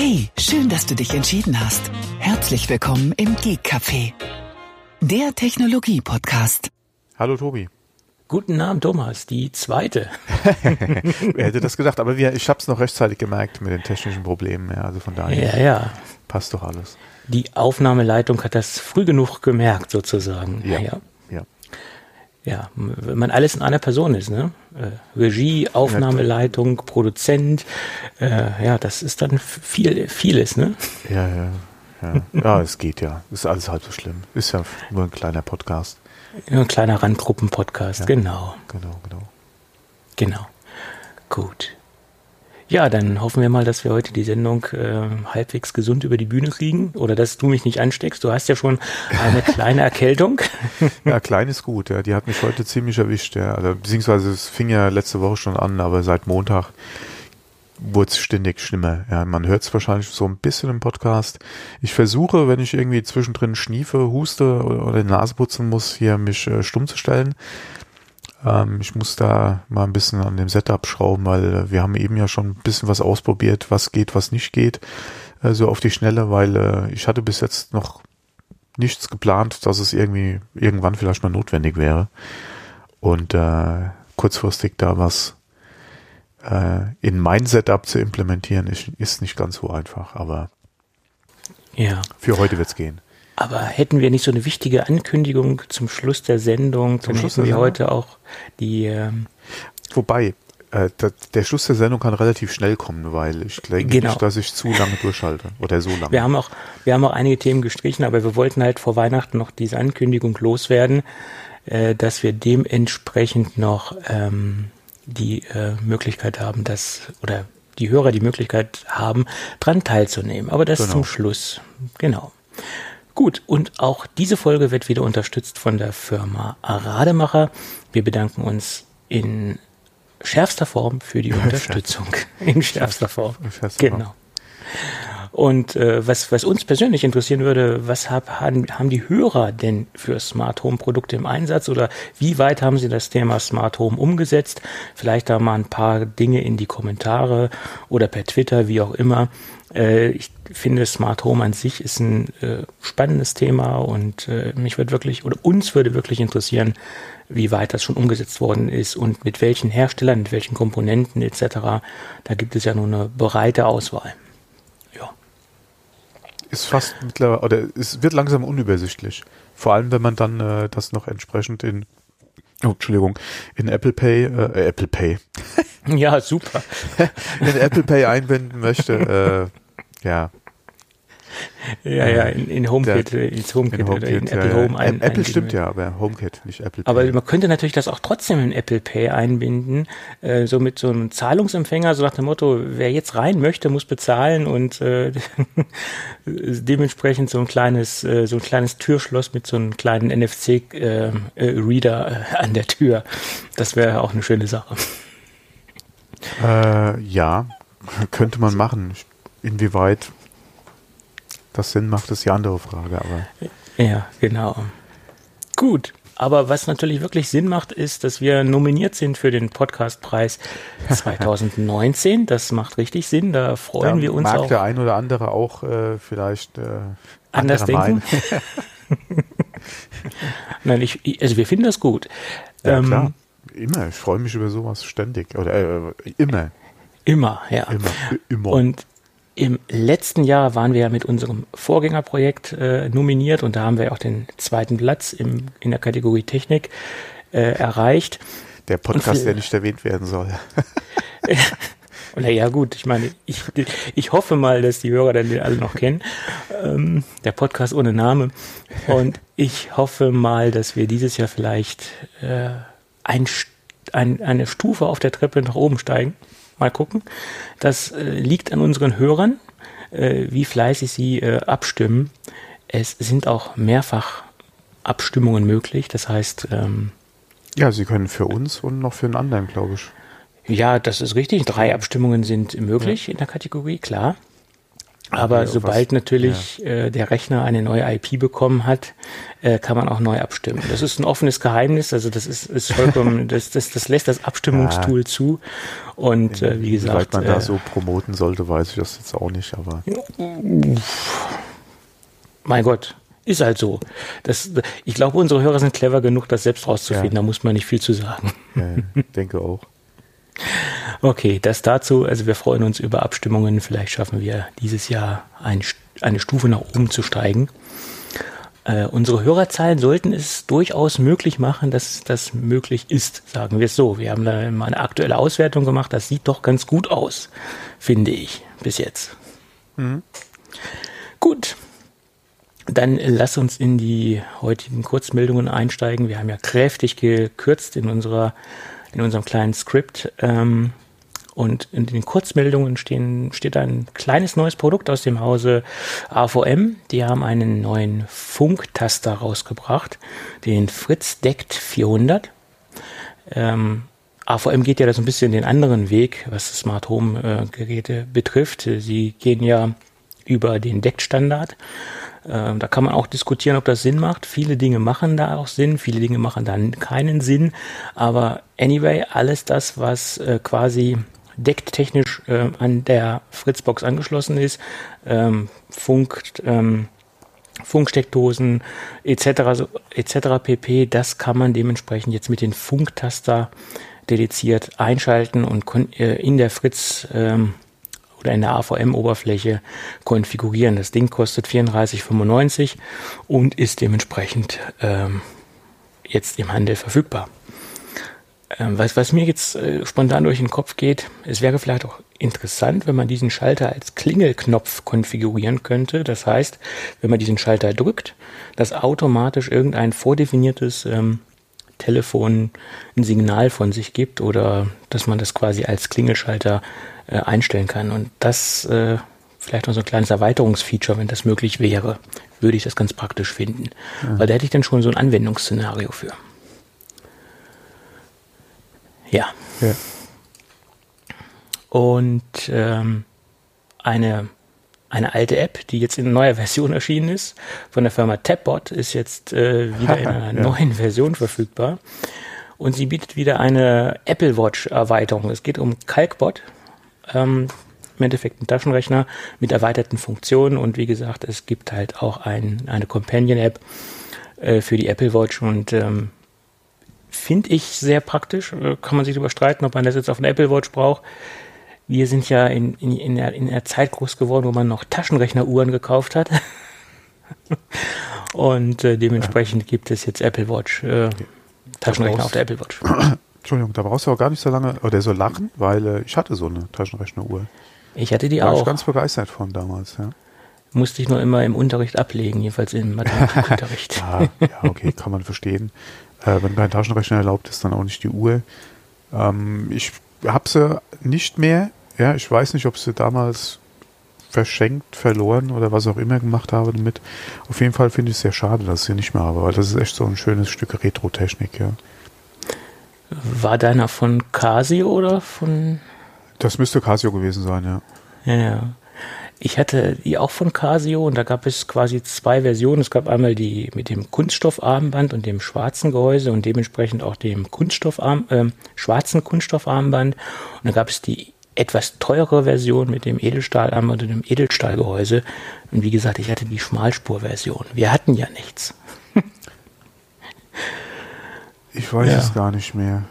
Hey, schön, dass du dich entschieden hast. Herzlich willkommen im Geek Café, der Technologie-Podcast. Hallo Tobi. Guten Abend, Thomas, die zweite. Wer hätte das gedacht? Aber wir, ich habe es noch rechtzeitig gemerkt mit den technischen Problemen. Ja, also von daher Ja, ja. passt doch alles. Die Aufnahmeleitung hat das früh genug gemerkt, sozusagen. Ja. ja. Ja. Ja, wenn man alles in einer Person ist, ne? Äh, Regie, Aufnahmeleitung, Produzent, äh, ja, das ist dann viel, vieles, ne? Ja, ja. Ja, ja es geht ja. Ist alles halb so schlimm. Ist ja nur ein kleiner Podcast. Ein kleiner Randgruppen-Podcast, Ja. genau, Genau, genau. genau. Gut. Ja, dann hoffen wir mal, dass wir heute die Sendung äh, halbwegs gesund über die Bühne kriegen oder dass du mich nicht ansteckst. Du hast ja schon eine kleine Erkältung. Ja, klein ist gut, ja. Die hat mich heute ziemlich erwischt, ja. Also, beziehungsweise es fing ja letzte Woche schon an, aber seit Montag wurde es ständig schlimmer. Ja, man hört es wahrscheinlich so ein bisschen im Podcast. Ich versuche, wenn ich irgendwie zwischendrin schniefe, huste oder, oder die Nase putzen muss, hier mich äh, stumm zu stellen. Ähm, ich muss da mal ein bisschen an dem Setup schrauben, weil wir haben eben ja schon ein bisschen was ausprobiert, was geht, was nicht geht, äh, so auf die Schnelle, weil äh, ich hatte bis jetzt noch nichts geplant, dass es irgendwie irgendwann vielleicht mal notwendig wäre. Und äh, kurzfristig da was äh, in mein Setup zu implementieren, ist, ist nicht ganz so einfach, aber Ja. für heute wird's gehen. Aber hätten wir nicht so eine wichtige Ankündigung zum Schluss der Sendung, Zum dann Schluss hätten wir Sendung? heute auch die, ähm, Wobei, äh, der, der Schluss der Sendung kann relativ schnell kommen, weil ich denke Genau. nicht, dass ich zu lange durchhalte oder so lange. wir haben auch, wir haben auch einige Themen gestrichen, aber wir wollten halt vor Weihnachten noch diese Ankündigung loswerden, äh, dass wir dementsprechend noch ähm, die äh, Möglichkeit haben, dass, oder die Hörer die Möglichkeit haben, dran teilzunehmen. Aber das Genau. zum Schluss. Genau. Gut, und auch diese Folge wird wieder unterstützt von der Firma Rademacher. Wir bedanken uns in schärfster Form für die Unterstützung. In schärfster Form. In schärfster Form. Genau. Und äh, was, was uns persönlich interessieren würde, was hab, haben, haben die Hörer denn für Smart Home Produkte im Einsatz oder wie weit haben sie das Thema Smart Home umgesetzt? Vielleicht da mal ein paar Dinge in die Kommentare oder per Twitter, wie auch immer. Äh, ich finde, Smart Home an sich ist ein äh, spannendes Thema und äh, mich würde wirklich oder uns würde wirklich interessieren, wie weit das schon umgesetzt worden ist und mit welchen Herstellern, mit welchen Komponenten etc. Da gibt es ja nur eine breite Auswahl. Ja. ist fast mittlerweile, oder es wird langsam unübersichtlich. Vor allem, wenn man dann äh, das noch entsprechend in, oh, Entschuldigung, in Apple Pay, äh, Apple Pay, Ja, super. in Apple Pay einbinden möchte, äh, ja, Ja, ja, in, in HomeKit, äh, ins HomeKit, in oder in HomeKit, Apple ja. Home ein, Apple stimmt ja, aber HomeKit, nicht Apple Pay. Aber man könnte natürlich das auch trotzdem in Apple Pay einbinden, äh, so mit so einem Zahlungsempfänger, so nach dem Motto, wer jetzt rein möchte, muss bezahlen und äh, dementsprechend so ein kleines, äh, so ein kleines Türschloss mit so einem kleinen NFC-Reader äh, äh, an der Tür. Das wäre auch eine schöne Sache. Äh, ja, könnte man machen. Inwieweit das Sinn macht, ist die andere Frage, aber Ja, genau. Gut. Aber was natürlich wirklich Sinn macht, ist, dass wir nominiert sind für den Podcastpreis 2019. Das macht richtig Sinn. Da freuen da wir uns mag auch. der ein oder andere auch äh, vielleicht äh, Anders denken? Nein, ich- also wir finden das gut. Ja, Ähm, klar. Immer. Ich freue mich über sowas ständig. Oder äh, immer. Immer, ja. Immer. Immer. Und im letzten Jahr waren wir ja mit unserem Vorgängerprojekt äh, nominiert und da haben wir auch den zweiten Platz im, in der Kategorie Technik äh, erreicht. der Podcast, der nicht erwähnt werden soll. Und na ja, gut, ich meine, ich, ich hoffe mal, dass die Hörer dann den alle noch kennen. Ähm, der Podcast ohne Name. Und ich hoffe mal, dass wir dieses Jahr vielleicht äh, ein, ein, eine Stufe auf der Treppe nach oben steigen. Mal gucken. Das äh, liegt an unseren Hörern, äh, wie fleißig sie äh, abstimmen. Es sind auch mehrfach Abstimmungen möglich. Das heißt, ähm, ja, sie können für uns und noch für einen anderen, glaube ich. Ja, das ist richtig. Drei Abstimmungen sind möglich in der Kategorie, klar. Aber Okay, sobald natürlich äh, der Rechner eine neue IP bekommen hat, äh, kann man auch neu abstimmen. Das ist ein offenes Geheimnis, also das ist, ist vollkommen, das, das, das lässt das Abstimmungstool zu. Und äh, wie gesagt, man da äh, so promoten sollte, weiß ich das jetzt auch nicht, aber mein Gott, ist halt so. Das, ich glaube, unsere Hörer sind clever genug, das selbst rauszufinden. Ja. Da muss man nicht viel zu sagen. denke auch. Okay, das dazu. Also wir freuen uns über Abstimmungen. Vielleicht schaffen wir dieses Jahr ein, eine Stufe nach oben zu steigen. Äh, unsere Hörerzahlen sollten es durchaus möglich machen, dass das möglich ist, sagen wir es so. Wir haben da mal eine aktuelle Auswertung gemacht. Das sieht doch ganz gut aus, finde ich, bis jetzt. Gut. Dann lass uns in die heutigen Kurzmeldungen einsteigen. Wir haben ja kräftig gekürzt in unserer in unserem kleinen Skript. Ähm, und in den Kurzmeldungen stehen, steht ein kleines neues Produkt aus dem Hause AVM. Die haben einen neuen Funktaster rausgebracht, den Fritz Deckt 400. Ähm, AVM geht ja da so ein bisschen den anderen Weg, was Smart Home äh, Geräte betrifft. Sie gehen ja über den Deckt-Standard. Ähm, da kann man auch diskutieren, ob das Sinn macht. Viele Dinge machen da auch Sinn, viele Dinge machen dann keinen Sinn. Aber anyway, alles das, was äh, quasi decktechnisch äh, an der Fritzbox angeschlossen ist, ähm, Funk, ähm, Funksteckdosen etc. So, etc. pp. Das kann man dementsprechend jetzt mit den Funktaster dediziert einschalten und äh, in der Fritz oder in der AVM-Oberfläche konfigurieren. Das Ding kostet 34,95 und ist dementsprechend ähm, jetzt im Handel verfügbar. Ähm, was, was mir jetzt äh, spontan durch den Kopf geht, es wäre vielleicht auch interessant, wenn man diesen Schalter als Klingelknopf konfigurieren könnte. Das heißt, wenn man diesen Schalter drückt, dass automatisch irgendein vordefiniertes ähm, Telefon ein Signal von sich gibt oder dass man das quasi als Klingelschalter äh, einstellen kann. Und das äh, vielleicht noch so ein kleines Erweiterungsfeature, wenn das möglich wäre, würde ich das ganz praktisch finden. Weil da hätte ich dann schon so ein Anwendungsszenario für. Ja. Ja. Und ähm, eine, eine alte App, die jetzt in neuer Version erschienen ist, von der Firma Tapbot, ist jetzt äh, wieder in einer Ja. neuen Version verfügbar. Und sie bietet wieder eine Apple Watch Erweiterung. Es geht um Calcbot. Ähm, Im Endeffekt ein Taschenrechner mit erweiterten Funktionen. Und wie gesagt, es gibt halt auch ein, eine Companion-App äh, für die Apple Watch. Und ähm, finde ich sehr praktisch. Äh, Kann man sich darüber streiten, ob man das jetzt auf einer Apple Watch braucht. Wir sind ja in, in, in, der, in der Zeit groß geworden, wo man noch Taschenrechneruhren gekauft hat. Und äh, dementsprechend gibt es jetzt Apple Watch, äh, Taschenrechner brauchst- auf der Apple Watch. Entschuldigung, da brauchst du auch gar nicht so lange oder so lachen, weil äh, ich hatte so eine Taschenrechneruhr. Ich hatte die Da war ich auch. ganz begeistert von damals, ja. Musste ich nur immer im Unterricht ablegen, jedenfalls im Mathematikunterricht. Ja, ja, okay, kann man verstehen. Äh, wenn kein Taschenrechner erlaubt ist, dann auch nicht die Uhr. Ähm, ich habe sie nicht mehr. Ja, ich weiß nicht, ob sie damals verschenkt, verloren oder was auch immer gemacht habe damit. Auf jeden Fall finde ich es sehr schade, dass ich sie nicht mehr habe, weil das ist echt so ein schönes Stück Retro-Technik, ja. War deiner von Casio oder von Das müsste Casio gewesen sein, ja. Ja, ja. Ich hatte die auch von Casio und da gab es quasi zwei Versionen. Es gab einmal die mit dem Kunststoffarmband und dem schwarzen Gehäuse und dementsprechend auch dem Kunststoffarm, ähm, schwarzen Kunststoffarmband. Und dann gab es die etwas teure Version mit dem Edelstahlarmband und dem Edelstahlgehäuse. Und wie gesagt, ich hatte die Schmalspurversion. Wir hatten ja nichts. Ich weiß Ja. es gar nicht mehr.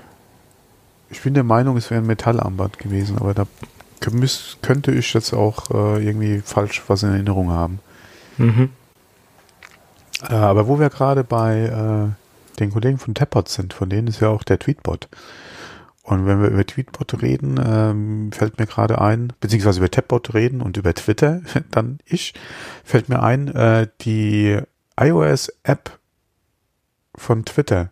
Ich bin der Meinung, es wäre ein Metallarmband gewesen, aber da müß- könnte ich jetzt auch äh, irgendwie falsch was in Erinnerung haben. Mhm. Äh, aber wo wir gerade bei äh, den Kollegen von Tappot sind, von denen ist ja auch der Tweetbot. Und wenn wir über Tweetbot reden, ähm, fällt mir gerade ein, beziehungsweise über Tapbot reden und über Twitter, dann ich, fällt mir ein, äh, die iOS-App von Twitter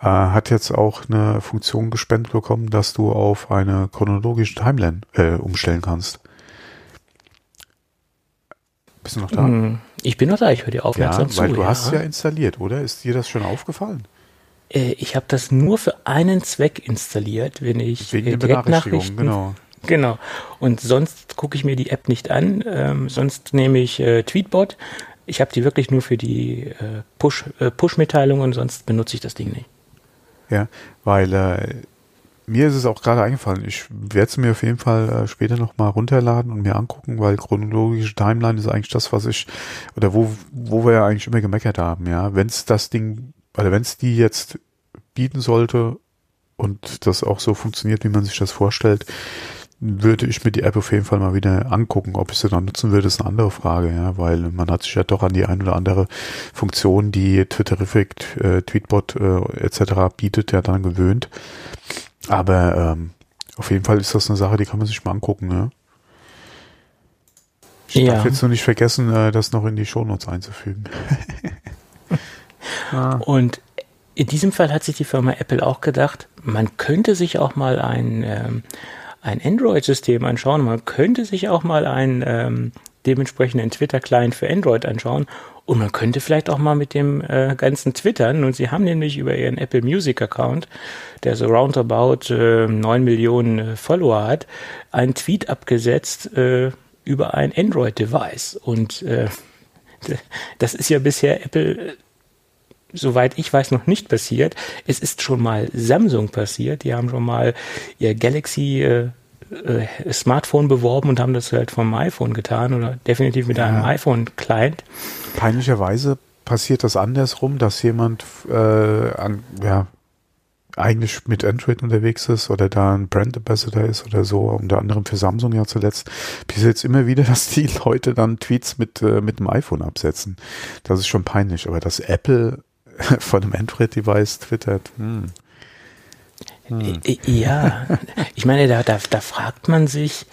äh, hat jetzt auch eine Funktion gespendet bekommen, dass du auf eine chronologische Timeline äh, umstellen kannst. Bist du noch da? Hm, Ich bin noch da, ich höre dir Ja, aufmerksam zu. weil du hast ja installiert, oder? Ist dir das schon aufgefallen? Äh, Ich habe das nur für einen Zweck installiert, wenn ich Wegen äh, der Benachrichtigung, Direktnachrichten genau. Genau. Und sonst gucke ich mir die App nicht an. Ähm, sonst nehme ich äh, Tweetbot. Ich habe die wirklich nur für die äh, Push, äh, Push-Mitteilungen, sonst benutze ich das Ding nicht. Ja, weil äh, mir ist es auch gerade eingefallen. Ich werde es mir auf jeden Fall äh, später nochmal runterladen und mir angucken, weil chronologische Timeline ist eigentlich das, was ich, oder wo, wo wir ja eigentlich immer gemeckert haben, ja. Wenn es das Ding, oder wenn es die jetzt bieten sollte und das auch so funktioniert, wie man sich das vorstellt, würde ich mir die App auf jeden Fall mal wieder angucken. Ob ich sie dann nutzen würde, ist eine andere Frage, ja, weil man hat sich ja doch an die ein oder andere Funktion, die Twitterific, äh, Tweetbot äh, etc. bietet, ja dann gewöhnt. Aber ähm, auf jeden Fall ist das eine Sache, die kann man sich mal angucken. Ne? Ich ja. darf jetzt nur nicht vergessen, äh, das noch in die Shownotes einzufügen. ah. Und in diesem Fall hat sich die Firma Apple auch gedacht, man könnte sich auch mal ein ähm, ein Android-System anschauen. Man könnte sich auch mal einen ähm, dementsprechenden Twitter-Client für Android anschauen. Und man könnte vielleicht auch mal mit dem äh, ganzen Twittern. Und sie haben nämlich über ihren Apple Music-Account, der so roundabout äh, 9 Millionen äh, Follower hat, einen Tweet abgesetzt äh, über ein Android-Device. Und äh, das ist ja bisher Apple soweit ich weiß, noch nicht passiert. Es ist schon mal Samsung passiert. Die haben schon mal ihr Galaxy äh, äh, Smartphone beworben und haben das halt vom iPhone getan oder definitiv mit ja. einem iPhone-Client. Peinlicherweise passiert das andersrum, dass jemand äh, an, ja, eigentlich mit Android unterwegs ist oder da ein Brand Ambassador ist oder so, unter anderem für Samsung ja zuletzt, bis jetzt immer wieder, dass die Leute dann Tweets mit, äh, mit dem iPhone absetzen. Das ist schon peinlich, aber dass Apple von einem Android-Device twittert. Hm. Hm. Ja, ich meine, da, da, da fragt man sich,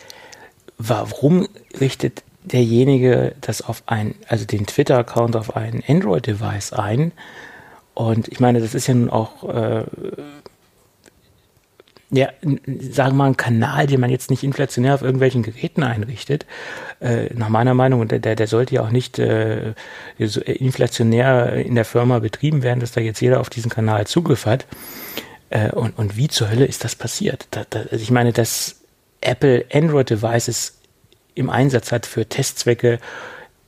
warum richtet derjenige das auf ein, also den Twitter-Account auf ein Android-Device ein? Und ich meine, das ist ja nun auch äh, ja, sagen wir mal, ein Kanal, den man jetzt nicht inflationär auf irgendwelchen Geräten einrichtet. Äh, nach meiner Meinung, der, der sollte ja auch nicht äh, so inflationär in der Firma betrieben werden, dass da jetzt jeder auf diesen Kanal Zugriff hat. Äh, und, und wie zur Hölle ist das passiert? Da, da, also ich meine, dass Apple Android-Devices im Einsatz hat für Testzwecke,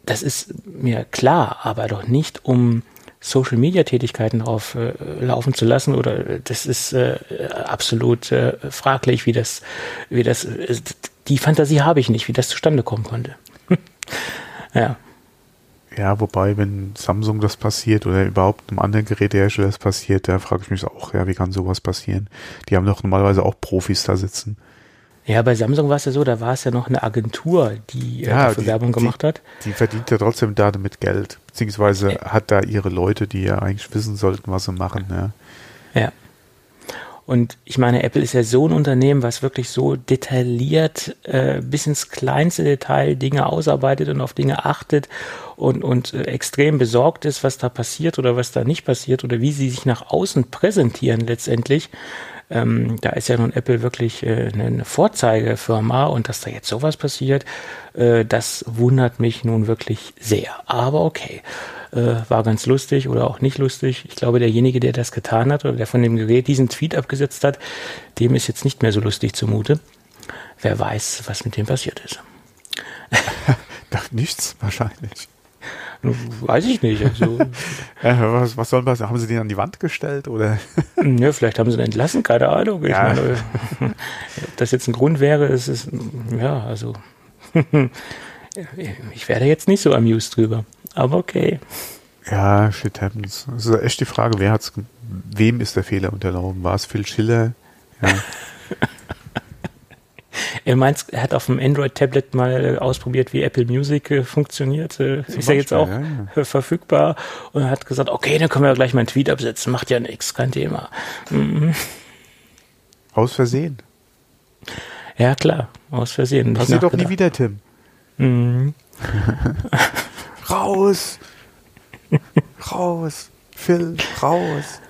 das ist mir klar, aber doch nicht um Social Media Tätigkeiten drauf äh, laufen zu lassen oder äh, das ist äh, absolut äh, fraglich, wie das, wie das, äh, die Fantasie habe ich nicht, wie das zustande kommen konnte. ja. Ja, wobei, wenn Samsung das passiert oder überhaupt einem anderen Gerätehersteller das passiert, da frage ich mich auch, ja, wie kann sowas passieren? Die haben doch normalerweise auch Profis da sitzen. Ja, bei Samsung war es ja so, da war es ja noch eine Agentur, die äh, ja, dafür die, Werbung gemacht die, hat. Die verdient ja trotzdem damit Geld, beziehungsweise ja. hat da ihre Leute, die ja eigentlich wissen sollten, was sie machen. Ja. ja. Und ich meine, Apple ist ja so ein Unternehmen, was wirklich so detailliert äh, bis ins kleinste Detail Dinge ausarbeitet und auf Dinge achtet und, und äh, extrem besorgt ist, was da passiert oder was da nicht passiert oder wie sie sich nach außen präsentieren letztendlich. Ähm, da ist ja nun Apple wirklich äh, eine Vorzeigefirma und dass da jetzt sowas passiert, äh, das wundert mich nun wirklich sehr. Aber okay, äh, war ganz lustig oder auch nicht lustig. Ich glaube, derjenige, der das getan hat oder der von dem Gerät diesen Tweet abgesetzt hat, dem ist jetzt nicht mehr so lustig zumute. Wer weiß, was mit dem passiert ist. Doch nichts wahrscheinlich. Weiß ich nicht. Also. ja, was, was soll man Haben sie den an die Wand gestellt oder? ja, vielleicht haben sie ihn entlassen, keine Ahnung. Ich ja. meine, ob das jetzt ein Grund wäre, ist es, ja, also. ich werde jetzt nicht so amused drüber. Aber okay. Ja, shit happens. Das ist echt die Frage, wer hat's, wem ist der Fehler unterlaufen? War es Phil Schiller? Ja. Er meint, er hat auf dem Android-Tablet mal ausprobiert, wie Apple Music äh, funktioniert. Äh, ist ja jetzt auch ja, ja. verfügbar und er hat gesagt, okay, dann können wir gleich mal einen Tweet absetzen. Macht ja nichts, kein Thema. Mhm. Aus Versehen. Ja, klar, aus Versehen. Passiert doch nie wieder, Tim. Mhm. raus! raus! Phil, raus!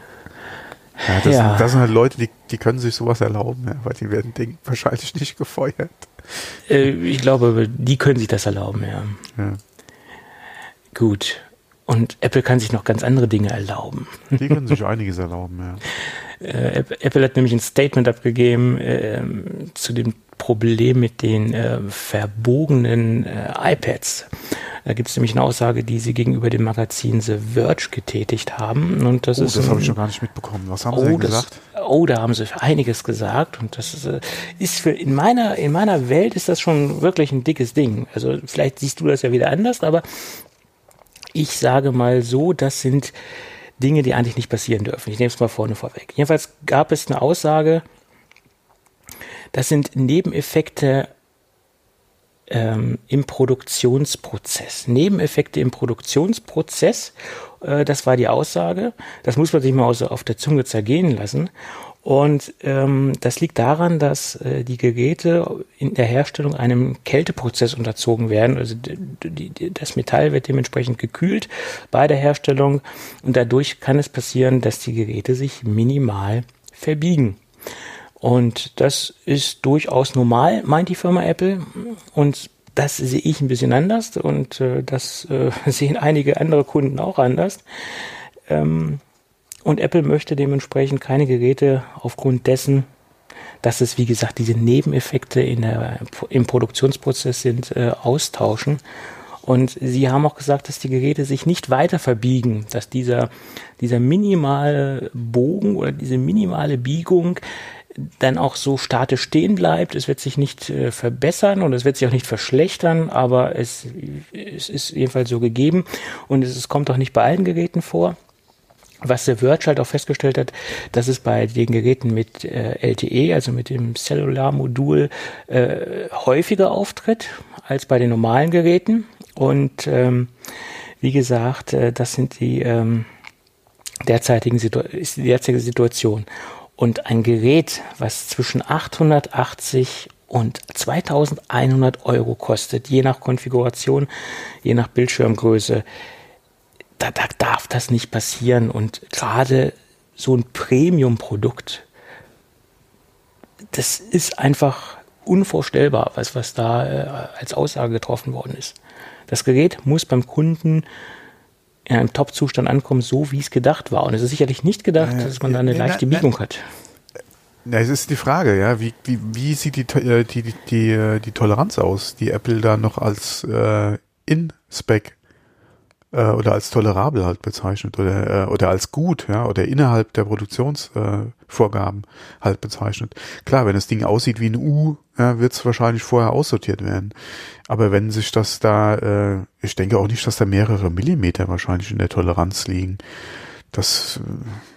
Ja, das, ja. Sind, das sind halt Leute, die, die können sich sowas erlauben, ja, weil die werden Ding wahrscheinlich nicht gefeuert. Äh, ich glaube, die können sich das erlauben, ja. ja. Gut. Und Apple kann sich noch ganz andere Dinge erlauben. Die können sich einiges erlauben, ja. Äh, Apple hat nämlich ein Statement abgegeben äh, zu dem Problem mit den äh, verbogenen äh, iPads. Da gibt es nämlich eine Aussage, die sie gegenüber dem Magazin The Verge getätigt haben. Und das oh, ist das habe ich noch gar nicht mitbekommen. Was haben oh, sie denn das, gesagt? Oh, da haben sie einiges gesagt. Und das ist, äh, ist für in meiner, in meiner Welt ist das schon wirklich ein dickes Ding. Also vielleicht siehst du das ja wieder anders, aber ich sage mal so, das sind Dinge, die eigentlich nicht passieren dürfen. Ich nehme es mal vorne vorweg. Jedenfalls gab es eine Aussage, das sind Nebeneffekte ähm, im Produktionsprozess. Nebeneffekte im Produktionsprozess, äh, das war die Aussage. Das muss man sich mal auf der Zunge zergehen lassen. Und ähm, das liegt daran, dass äh, die Geräte in der Herstellung einem Kälteprozess unterzogen werden. Also die, die, das Metall wird dementsprechend gekühlt bei der Herstellung und dadurch kann es passieren, dass die Geräte sich minimal verbiegen. Und das ist durchaus normal, meint die Firma Apple. Und das sehe ich ein bisschen anders und äh, das äh, sehen einige andere Kunden auch anders. Ähm, und Apple möchte dementsprechend keine Geräte aufgrund dessen, dass es, wie gesagt, diese Nebeneffekte in der, im Produktionsprozess sind, äh, austauschen. Und sie haben auch gesagt, dass die Geräte sich nicht weiter verbiegen, dass dieser, dieser minimale Bogen oder diese minimale Biegung dann auch so statisch stehen bleibt. Es wird sich nicht äh, verbessern und es wird sich auch nicht verschlechtern, aber es, es ist jedenfalls so gegeben und es, es kommt auch nicht bei allen Geräten vor. Was der Verge halt auch festgestellt hat, dass es bei den Geräten mit äh, LTE, also mit dem Cellular-Modul, äh, häufiger auftritt als bei den normalen Geräten. Und ähm, wie gesagt, äh, das sind die ähm, derzeitigen Situ ist die derzeitige Situation. Und ein Gerät, was zwischen 880 und 2100 Euro kostet, je nach Konfiguration, je nach Bildschirmgröße, da, da darf das nicht passieren. Und gerade so ein Premium-Produkt, das ist einfach unvorstellbar, was, was da äh, als Aussage getroffen worden ist. Das Gerät muss beim Kunden in einem Top-Zustand ankommen, so wie es gedacht war. Und es ist sicherlich nicht gedacht, ja, dass man da eine ja, leichte na, Biegung na, hat. Na, es ist die Frage, ja, wie, wie, wie sieht die, äh, die, die, die, äh, die Toleranz aus, die Apple da noch als äh, In-Spec äh, oder als tolerabel halt bezeichnet oder, äh, oder als gut, ja, oder innerhalb der Produktionsvorgaben äh, halt bezeichnet. Klar, wenn das Ding aussieht wie ein U, ja, wird es wahrscheinlich vorher aussortiert werden. Aber wenn sich das da, äh, ich denke auch nicht, dass da mehrere Millimeter wahrscheinlich in der Toleranz liegen. Das äh,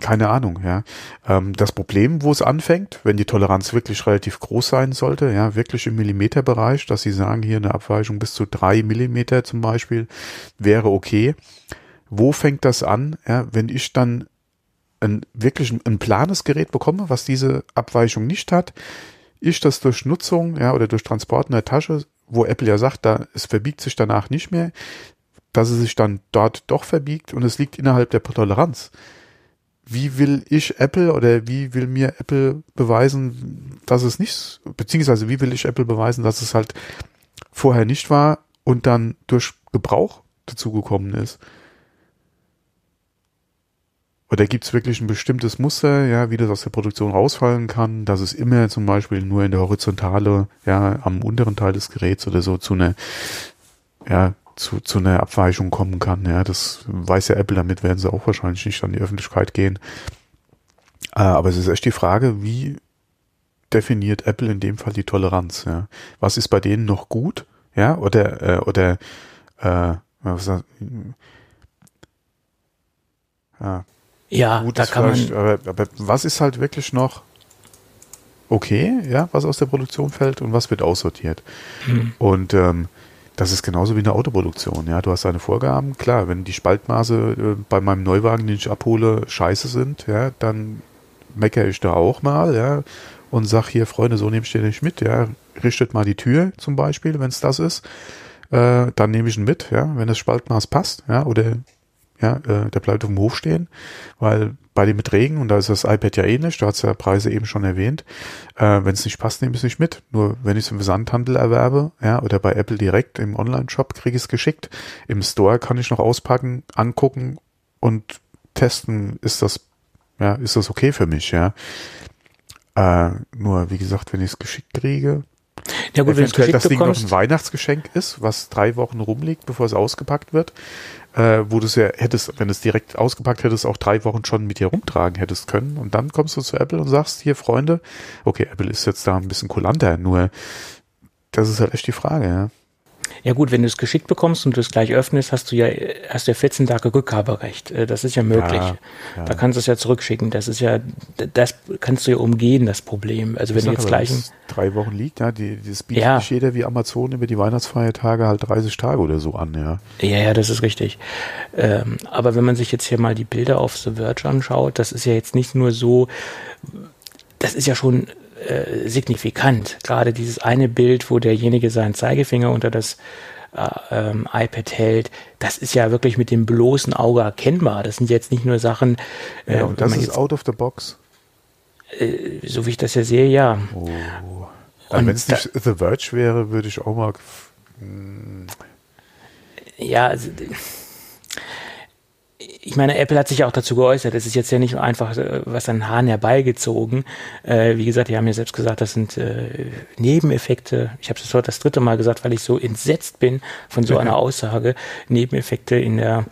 keine Ahnung, ja. Ähm, das Problem, wo es anfängt, wenn die Toleranz wirklich relativ groß sein sollte, ja, wirklich im Millimeterbereich, dass Sie sagen, hier eine Abweichung bis zu drei Millimeter zum Beispiel, wäre okay. Wo fängt das an, ja, wenn ich dann ein wirklich ein, ein planes Gerät bekomme, was diese Abweichung nicht hat, ich das durch Nutzung, ja, oder durch Transport in der Tasche, wo Apple ja sagt, da, es verbiegt sich danach nicht mehr, dass es sich dann dort doch verbiegt und es liegt innerhalb der Toleranz wie will ich Apple oder wie will mir Apple beweisen, dass es nicht, beziehungsweise wie will ich Apple beweisen, dass es halt vorher nicht war und dann durch Gebrauch dazugekommen ist? Oder gibt es wirklich ein bestimmtes Muster, ja, wie das aus der Produktion rausfallen kann, dass es immer zum Beispiel nur in der Horizontale, ja, am unteren Teil des Geräts oder so zu einer, ja, zu, zu einer Abweichung kommen kann. Ja, das weiß ja Apple, damit werden sie auch wahrscheinlich nicht an die Öffentlichkeit gehen. Äh, aber es ist echt die Frage, wie definiert Apple in dem Fall die Toleranz? Ja? Was ist bei denen noch gut? Ja, oder, äh, oder, äh, was, ja, ja gut da kann man. Aber, aber was ist halt wirklich noch okay, ja, was aus der Produktion fällt und was wird aussortiert? Hm. Und ähm, das ist genauso wie eine Autoproduktion. Ja, du hast deine Vorgaben. Klar, wenn die Spaltmaße äh, bei meinem Neuwagen, den ich abhole, scheiße sind, ja, dann meckere ich da auch mal, ja, und sag hier, Freunde, so nehme ich den nicht mit, ja, richtet mal die Tür zum Beispiel, wenn es das ist, äh, dann nehme ich ihn mit, ja, wenn das Spaltmaß passt, ja, oder ja, äh, der bleibt auf dem Hof stehen, weil bei dem mit Regen, und da ist das iPad ja ähnlich, du hast ja Preise eben schon erwähnt, äh, wenn es nicht passt, nehme ich es nicht mit. Nur wenn ich es im Versandhandel erwerbe, ja, oder bei Apple direkt im Online-Shop kriege ich es geschickt. Im Store kann ich noch auspacken, angucken und testen, ist das, ja, ist das okay für mich, ja. Äh, nur, wie gesagt, wenn ich es geschickt kriege, Ja gut, wenn es eventuell geschickt das Ding noch bekommst, ein Weihnachtsgeschenk ist, was drei Wochen rumliegt, bevor es ausgepackt wird, äh, wo du es ja hättest, wenn du es direkt ausgepackt hättest, auch drei Wochen schon mit dir rumtragen hättest können. Und dann kommst du zu Apple und sagst, hier Freunde, okay, Apple ist jetzt da ein bisschen kulanter, nur das ist halt echt die Frage, ja. Ja gut, wenn du es geschickt bekommst und du es gleich öffnest, hast du ja, hast du ja 14 Tage Rückgaberecht. Äh, Das ist ja möglich. Ja, ja. Da kannst du es ja zurückschicken. Das ist ja, das kannst du ja umgehen, das Problem. Also wenn Ich du sag jetzt gleich, wenn drei Wochen liegt, ja, die, das bietet Ja. jeder wie Amazon über die Weihnachtsfeiertage halt 30 Tage oder so an, ja. Ja, ja, das ist richtig. Ähm, aber wenn man sich jetzt hier mal die Bilder auf The Verge anschaut, das ist ja jetzt nicht nur so, das ist ja schon äh, signifikant. Gerade dieses eine Bild, wo derjenige seinen Zeigefinger unter das äh, ähm, iPad hält, das ist ja wirklich mit dem bloßen Auge erkennbar. Das sind jetzt nicht nur Sachen, äh, Ja, und das ist jetzt, out of the box. äh, so wie ich das ja sehe, ja. Oh. Und Wenn es nicht The Verge wäre, würde ich auch mal. Ja, also, ich meine, Apple hat sich ja auch dazu geäußert. Es ist jetzt ja nicht einfach äh, was an den Haaren herbeigezogen. Äh, wie gesagt, die haben ja selbst gesagt, das sind äh, Nebeneffekte. Ich habe es heute das dritte Mal gesagt, weil ich so entsetzt bin von so einer Aussage. Nebeneffekte in der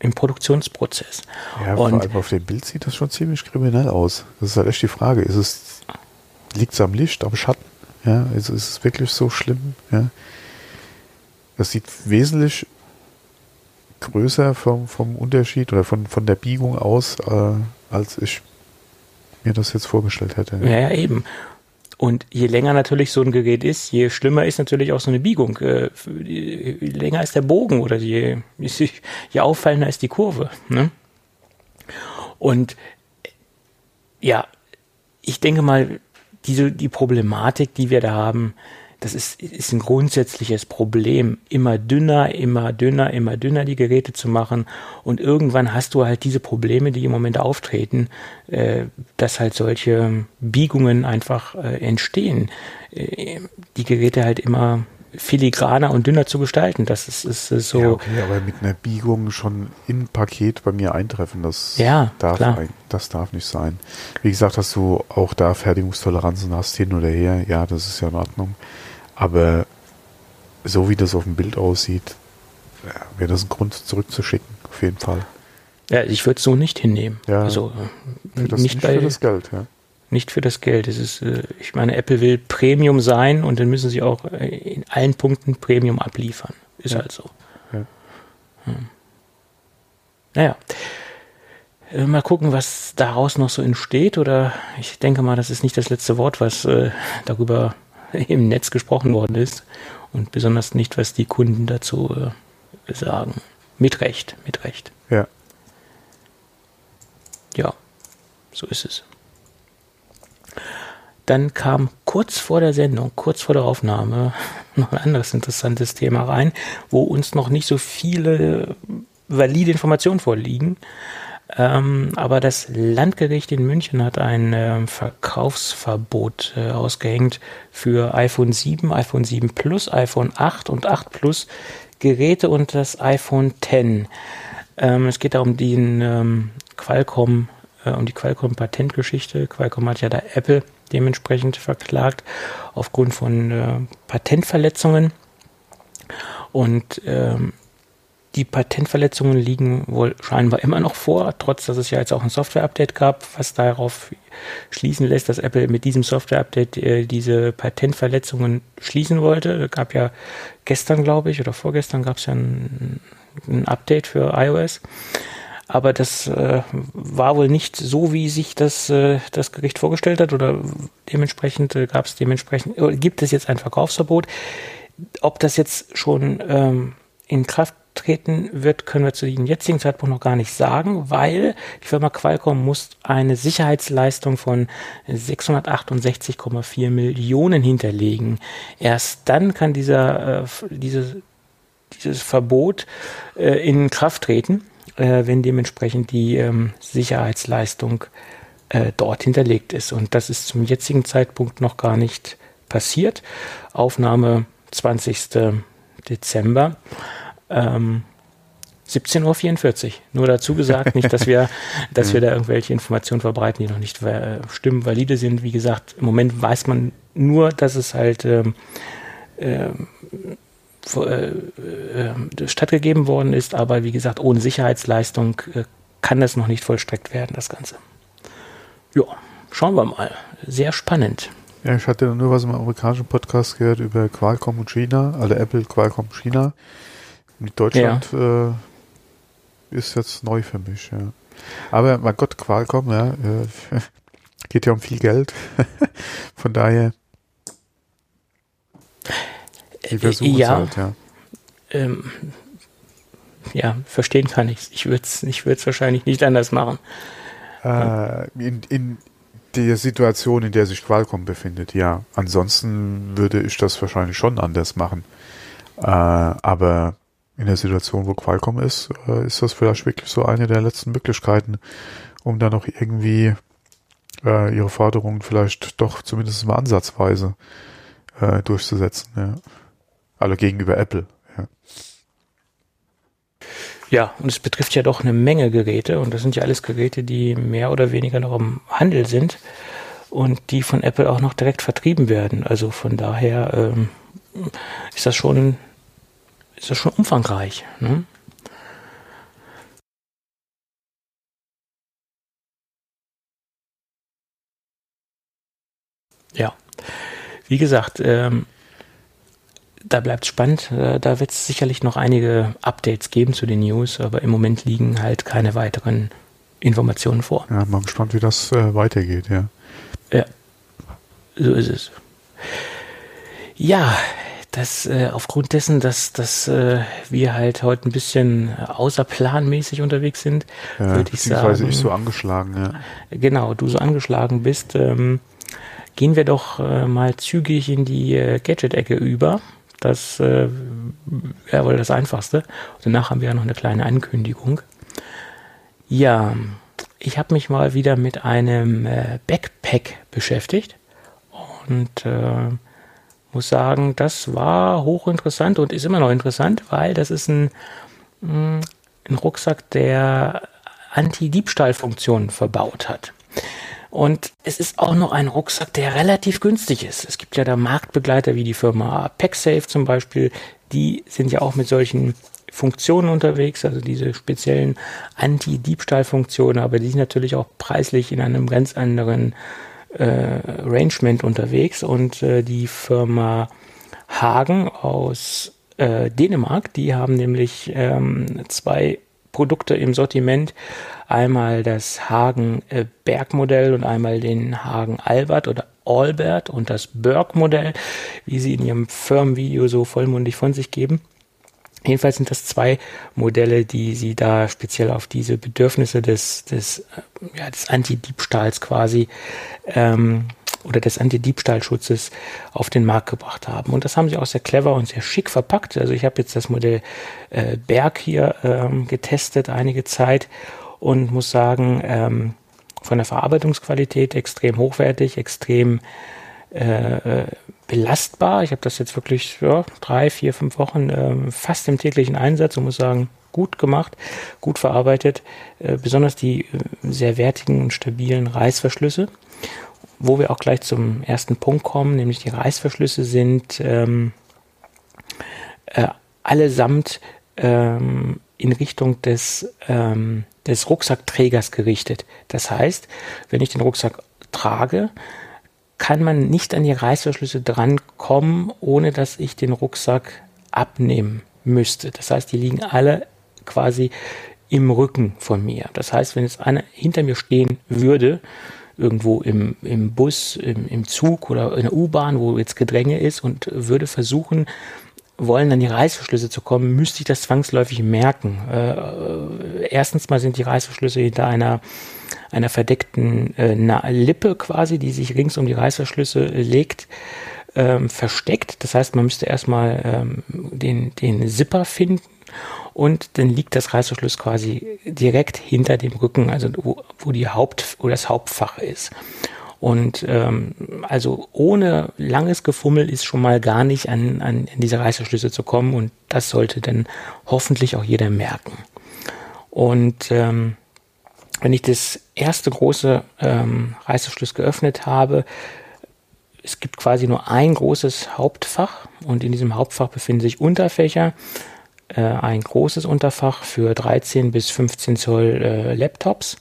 im Produktionsprozess. Ja, vor Und allem auf dem Bild sieht das schon ziemlich kriminell aus. Das ist halt echt die Frage. Ist es, liegt es am Licht, am Schatten? Ja, also ist es wirklich so schlimm? Ja. Das sieht wesentlich größer vom, vom Unterschied oder von, von der Biegung aus, äh, als ich mir das jetzt vorgestellt hätte. Ja, ja, eben. Und je länger natürlich so ein Gerät ist, je schlimmer ist natürlich auch so eine Biegung. Äh, Je länger ist der Bogen oder je, je auffallender ist die Kurve. Ne? Und ja, ich denke mal, diese, die Problematik, die wir da haben, das ist, ist ein grundsätzliches Problem. Immer dünner, immer dünner, immer dünner die Geräte zu machen. Und irgendwann hast du halt diese Probleme, die im Moment auftreten, äh, dass halt solche Biegungen einfach äh, entstehen. Äh, die Geräte halt immer filigraner und dünner zu gestalten. Das ist, ist, ist so. Ja, okay, aber mit einer Biegung schon im Paket bei mir eintreffen, das Ja, darf, ein, das darf nicht sein. Wie gesagt, dass du auch da Fertigungstoleranzen hast, hin oder her, ja, das ist ja in Ordnung. Aber so wie das auf dem Bild aussieht, wäre das ein Grund zurückzuschicken, auf jeden Fall. Ja, ich würde es so nicht hinnehmen. Ja, also äh, Für das, nicht, nicht bei, für das Geld, ja. nicht für das Geld. Es ist, äh, ich meine, Apple will Premium sein und dann müssen sie auch äh, in allen Punkten Premium abliefern. Ist Ja. halt so. Ja. Hm. Naja. Mal gucken, was daraus noch so entsteht. Oder ich denke mal, das ist nicht das letzte Wort, was äh, darüber im Netz gesprochen worden ist. Und besonders nicht, was die Kunden dazu äh, sagen. Mit Recht, mit Recht. Ja. Ja, so ist es. Dann kam kurz vor der Sendung, kurz vor der Aufnahme, noch ein anderes interessantes Thema rein, wo uns noch nicht so viele valide Informationen vorliegen. Ähm, aber das Landgericht in München hat ein ähm, Verkaufsverbot äh, ausgehängt für iPhone 7, iPhone 7 Plus, iPhone 8 und 8 Plus Geräte und das iPhone X. Ähm, es geht da um den ähm, Qualcomm, äh, um die Qualcomm-Patentgeschichte. Qualcomm hat ja da Apple dementsprechend verklagt aufgrund von äh, Patentverletzungen. Und ähm, die Patentverletzungen liegen wohl scheinbar immer noch vor, trotz dass es ja jetzt auch ein Software-Update gab, was darauf schließen lässt, dass Apple mit diesem Software-Update äh, diese Patentverletzungen schließen wollte. Es gab ja gestern, glaube ich, oder vorgestern gab es ja ein, ein Update für iOS. Aber das äh, war wohl nicht so, wie sich das, äh, das Gericht vorgestellt hat, oder dementsprechend äh, gab es dementsprechend, äh, gibt es jetzt ein Verkaufsverbot. Ob das jetzt schon ähm, in Kraft treten wird, können wir zu dem jetzigen Zeitpunkt noch gar nicht sagen, weil die Firma Qualcomm muss eine Sicherheitsleistung von 668,4 Millionen hinterlegen. Erst dann kann dieser, äh, diese, dieses Verbot äh, in Kraft treten, äh, wenn dementsprechend die ähm, Sicherheitsleistung äh, dort hinterlegt ist. Und das ist zum jetzigen Zeitpunkt noch gar nicht passiert. Aufnahme 20. Dezember. Ähm, 17.44 Uhr. Nur dazu gesagt, nicht, dass wir, dass wir da irgendwelche Informationen verbreiten, die noch nicht äh, stimmen, valide sind. Wie gesagt, im Moment weiß man nur, dass es halt ähm, ähm, äh, äh, stattgegeben worden ist, aber wie gesagt, ohne Sicherheitsleistung äh, kann das noch nicht vollstreckt werden, das Ganze. Ja, schauen wir mal. Sehr spannend. Ja, ich hatte nur was im amerikanischen Podcast gehört über Qualcomm und China, also Apple, Qualcomm, China. Mit Deutschland ja. äh, ist jetzt neu für mich, ja. Aber mein Gott, Qualcomm, ja, äh, geht ja um viel Geld. Von daher. Die versuchen ja, halt, ja. Ähm, ja, verstehen kann ich Ich würde es ich wahrscheinlich nicht anders machen. Äh, in, in der Situation, in der sich Qualcomm befindet, ja. Ansonsten würde ich das wahrscheinlich schon anders machen. Äh, aber in der Situation, wo Qualcomm ist, äh, ist das vielleicht wirklich so eine der letzten Möglichkeiten, um da noch irgendwie äh, ihre Forderungen vielleicht doch zumindest mal ansatzweise äh, durchzusetzen. Ja. Also gegenüber Apple. Ja. Ja, und es betrifft ja doch eine Menge Geräte und das sind ja alles Geräte, die mehr oder weniger noch im Handel sind und die von Apple auch noch direkt vertrieben werden. Also von daher ähm, ist das schon ist das schon umfangreich. Ne? Ja, wie gesagt, ähm, da bleibt spannend. Äh, da wird es sicherlich noch einige Updates geben zu den News, aber im Moment liegen halt keine weiteren Informationen vor. Ja, mal gespannt, wie das äh, weitergeht, ja. Ja, so ist es. Ja, das äh, aufgrund dessen, dass, dass äh, wir halt heute ein bisschen außerplanmäßig unterwegs sind, ja, würde ich sagen. ich so angeschlagen, ja. Genau, du so angeschlagen bist. Ähm, gehen wir doch äh, mal zügig in die äh, Gadget-Ecke über. Das äh, wäre wohl das Einfachste. Und danach haben wir ja noch eine kleine Ankündigung. Ja, ich habe mich mal wieder mit einem äh, Backpack beschäftigt und äh, muss sagen, das war hochinteressant und ist immer noch interessant, weil das ist ein, mm, ein Rucksack, der Anti-Diebstahl-Funktionen verbaut hat. Und es ist auch noch ein Rucksack, der relativ günstig ist. Es gibt ja da Marktbegleiter wie die Firma PackSafe zum Beispiel. Die sind ja auch mit solchen Funktionen unterwegs, also diese speziellen Anti-Diebstahl-Funktionen, aber die sind natürlich auch preislich in einem ganz anderen äh, Arrangement unterwegs und äh, die Firma Hagen aus äh, Dänemark, die haben nämlich ähm, zwei Produkte im Sortiment. Einmal das Hagen äh, Bergmodell und einmal den Hagen Albert oder Albert und das Berg Modell, wie sie in ihrem Firmenvideo so vollmundig von sich geben. Jedenfalls sind das zwei Modelle, die sie da speziell auf diese Bedürfnisse des, des, äh, ja, des Anti-Diebstahls quasi ähm, oder des Anti-Diebstahlschutzes auf den Markt gebracht haben. Und das haben sie auch sehr clever und sehr schick verpackt. Also ich habe jetzt das Modell äh, Berg hier ähm, getestet einige Zeit und muss sagen, ähm, von der Verarbeitungsqualität extrem hochwertig, extrem äh, äh belastbar. Ich habe das jetzt wirklich ja, drei, vier, fünf Wochen äh, fast im täglichen Einsatz und muss sagen, gut gemacht, gut verarbeitet. Äh, besonders die äh, sehr wertigen und stabilen Reißverschlüsse. Wo wir auch gleich zum ersten Punkt kommen, nämlich die Reißverschlüsse sind ähm, äh, allesamt ähm, in Richtung des, ähm, des Rucksackträgers gerichtet. Das heißt, wenn ich den Rucksack trage, kann man nicht an die Reißverschlüsse drankommen, ohne dass ich den Rucksack abnehmen müsste. Das heißt, die liegen alle quasi im Rücken von mir. Das heißt, wenn jetzt einer hinter mir stehen würde, irgendwo im, im Bus, im, im Zug oder in der U-Bahn, wo jetzt Gedränge ist und würde versuchen, wollen, an die Reißverschlüsse zu kommen, müsste ich das zwangsläufig merken. Äh, erstens mal sind die Reißverschlüsse hinter einer einer verdeckten äh, Lippe quasi, die sich rings um die Reißverschlüsse äh, legt, ähm, versteckt. Das heißt, man müsste erstmal ähm, den, den Zipper finden und dann liegt das Reißverschluss quasi direkt hinter dem Rücken, also wo, wo die Haupt, wo das Hauptfach ist. Und ähm, also ohne langes Gefummel ist schon mal gar nicht an, an, diese Reißverschlüsse zu kommen und das sollte dann hoffentlich auch jeder merken. Und ähm, wenn ich das erste große ähm, Reißverschluss geöffnet habe, es gibt quasi nur ein großes Hauptfach und in diesem Hauptfach befinden sich Unterfächer. Äh, ein großes Unterfach für 13 bis 15 Zoll äh, Laptops.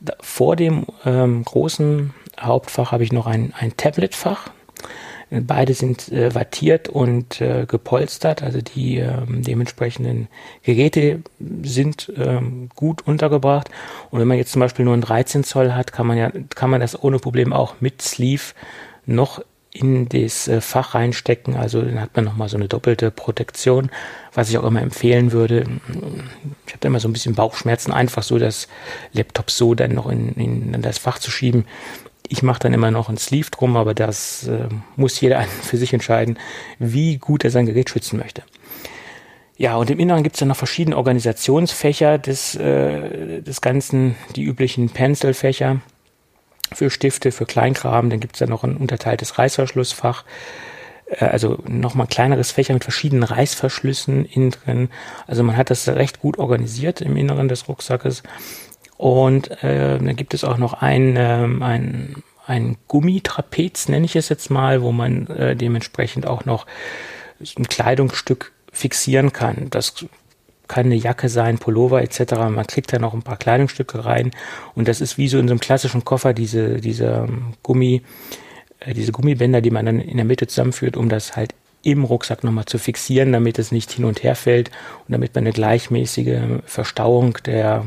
Da, vor dem ähm, großen Hauptfach habe ich noch ein, ein Tabletfach. Beide sind äh, wattiert und äh, gepolstert, also die äh, dementsprechenden Geräte sind ähm, gut untergebracht. Und wenn man jetzt zum Beispiel nur einen 13 Zoll hat, kann man ja, kann man das ohne Problem auch mit Sleeve noch in das äh, Fach reinstecken. Also dann hat man nochmal so eine doppelte Protektion, was ich auch immer empfehlen würde. Ich habe immer so ein bisschen Bauchschmerzen, einfach so das Laptop so dann noch in, in das Fach zu schieben. Ich mache dann immer noch ein Sleeve drum, aber das äh, muss jeder für sich entscheiden, wie gut er sein Gerät schützen möchte. Ja, und im Inneren gibt es dann noch verschiedene Organisationsfächer des, äh, des Ganzen, die üblichen Pencil-Fächer für Stifte, für Kleinkram. Dann gibt es da noch ein unterteiltes Reißverschlussfach, äh, also nochmal kleineres Fächer mit verschiedenen Reißverschlüssen innen drin. Also man hat das recht gut organisiert im Inneren des Rucksackes. Und äh, dann gibt es auch noch ein, ähm, ein, ein Gummitrapez, nenne ich es jetzt mal, wo man äh, dementsprechend auch noch ein Kleidungsstück fixieren kann. Das kann eine Jacke sein, Pullover etc. Man kriegt da noch ein paar Kleidungsstücke rein und das ist wie so in so einem klassischen Koffer diese diese ähm, Gummi äh, diese Gummibänder, die man dann in der Mitte zusammenführt, um das halt im Rucksack nochmal zu fixieren, damit es nicht hin und her fällt und damit man eine gleichmäßige Verstauung der,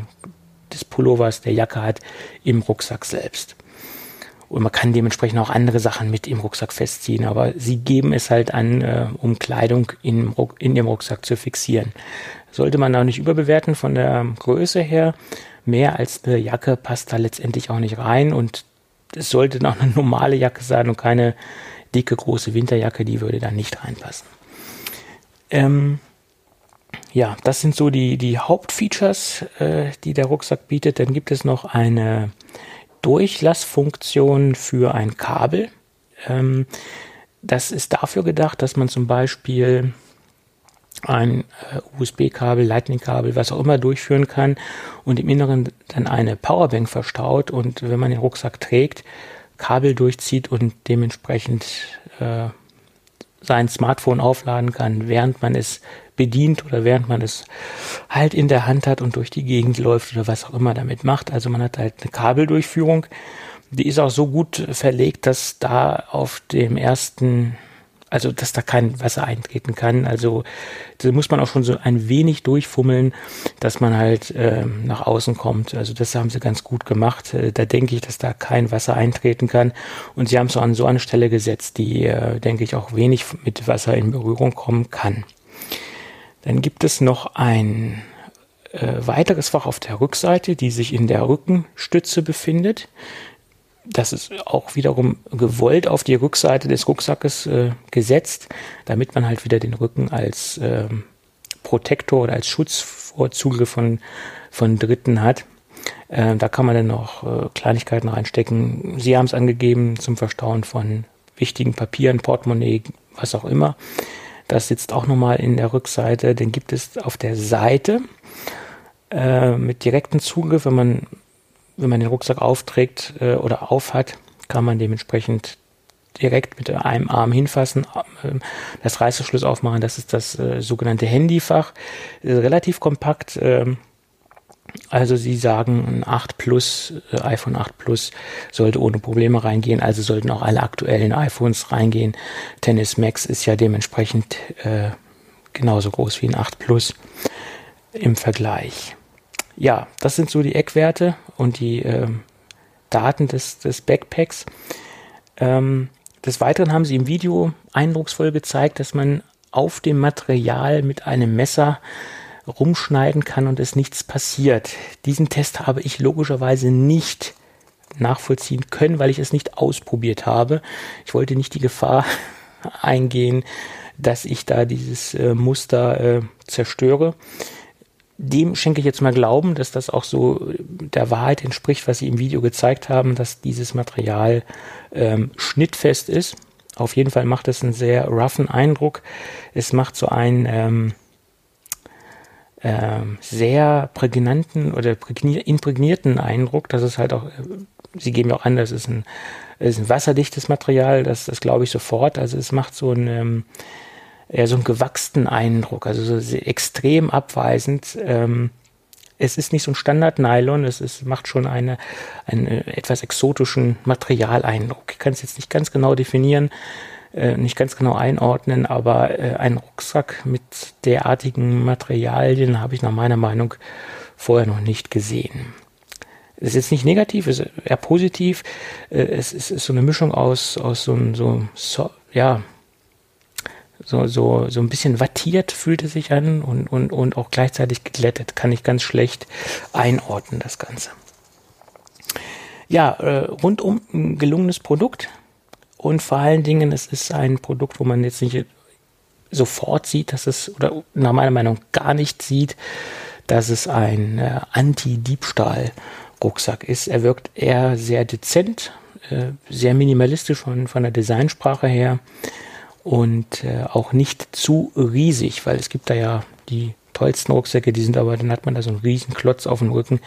des Pullovers, der Jacke hat im Rucksack selbst. Und man kann dementsprechend auch andere Sachen mit im Rucksack festziehen, aber sie geben es halt an, äh, um Kleidung in, in dem Rucksack zu fixieren sollte man auch nicht überbewerten von der Größe her. Mehr als eine Jacke passt da letztendlich auch nicht rein und es sollte noch eine normale Jacke sein und keine dicke, große Winterjacke, die würde da nicht reinpassen. Ähm, ja, das sind so die, die Hauptfeatures, äh, die der Rucksack bietet. Dann gibt es noch eine Durchlassfunktion für ein Kabel. Ähm, das ist dafür gedacht, dass man zum Beispiel ein äh, USB-Kabel, Lightning-Kabel, was auch immer durchführen kann und im Inneren dann eine Powerbank verstaut und wenn man den Rucksack trägt, Kabel durchzieht und dementsprechend äh, sein Smartphone aufladen kann, während man es bedient oder während man es halt in der Hand hat und durch die Gegend läuft oder was auch immer damit macht. Also man hat halt eine Kabeldurchführung. Die ist auch so gut verlegt, dass da auf dem ersten also dass da kein Wasser eintreten kann. Also da muss man auch schon so ein wenig durchfummeln, dass man halt äh, nach außen kommt. Also das haben sie ganz gut gemacht. Äh, da denke ich, dass da kein Wasser eintreten kann. Und sie haben es so an so eine Stelle gesetzt, die, äh, denke ich, auch wenig mit Wasser in Berührung kommen kann. Dann gibt es noch ein äh, weiteres Fach auf der Rückseite, die sich in der Rückenstütze befindet das ist auch wiederum gewollt auf die Rückseite des Rucksackes äh, gesetzt, damit man halt wieder den Rücken als ähm, Protektor oder als Schutz vor Zugriff von, von Dritten hat. Äh, da kann man dann noch äh, Kleinigkeiten reinstecken. Sie haben es angegeben zum Verstauen von wichtigen Papieren, Portemonnaie, was auch immer. Das sitzt auch nochmal in der Rückseite. Dann gibt es auf der Seite äh, mit direktem Zugriff, wenn man wenn man den Rucksack aufträgt äh, oder aufhat, kann man dementsprechend direkt mit einem Arm hinfassen, äh, das Reißverschluss aufmachen. Das ist das äh, sogenannte Handyfach. Relativ kompakt. Also Sie sagen, ein 8 Plus, äh, iPhone 8 Plus sollte ohne Probleme reingehen. Also sollten auch alle aktuellen iPhones reingehen. Tennis Max ist ja dementsprechend äh, genauso groß wie ein 8 Plus im Vergleich ja, das sind so die Eckwerte und die äh, Daten des, des Backpacks. Ähm, des Weiteren haben sie im Video eindrucksvoll gezeigt, dass man auf dem Material mit einem Messer rumschneiden kann und es nichts passiert. Diesen Test habe ich logischerweise nicht nachvollziehen können, weil ich es nicht ausprobiert habe. Ich wollte nicht die Gefahr eingehen, dass ich da dieses äh, Muster äh, zerstöre dem schenke ich jetzt mal Glauben, dass das auch so der Wahrheit entspricht, was sie im Video gezeigt haben, dass dieses Material ähm, schnittfest ist. Auf jeden Fall macht es einen sehr roughen Eindruck. Es macht so ein, ähm, ähm, sehr prägnanten oder imprägnierten Eindruck, dass es halt auch, sie geben ja auch an, das ist ein, das ist ein wasserdichtes Material, das, das glaube ich sofort. Also es macht so einen, ähm, eher so einen gewachsenen Eindruck, also so extrem abweisend. Ähm, es ist nicht so ein Standard-Nylon, es ist, macht schon eine, einen etwas exotischen Materialeindruck. Ich kann es jetzt nicht ganz genau definieren, äh, nicht ganz genau einordnen, aber äh, einen Rucksack mit derartigen Materialien habe ich nach meiner Meinung vorher noch nicht gesehen. Es ist jetzt nicht negativ, es ist eher positiv. Äh, es, ist, ist so eine Mischung aus, aus so, so, so ja, so, so, so ein bisschen wattiert fühlt es sich an und, und, und auch gleichzeitig geglättet. Kann ich ganz schlecht einordnen, das Ganze. Ja, äh, rundum ein gelungenes Produkt. Und vor allen Dingen, es ist ein Produkt, wo man jetzt nicht sofort sieht, dass es, oder nach meiner Meinung gar nicht sieht, dass es ein äh, Anti-Diebstahl-Rucksack ist. Er wirkt eher sehr dezent, äh, sehr minimalistisch von, von der Designsprache her und äh, auch nicht zu riesig, weil es gibt da ja die tollsten Rucksäcke, die sind aber, dann hat man da so einen riesen Klotz auf dem Rücken.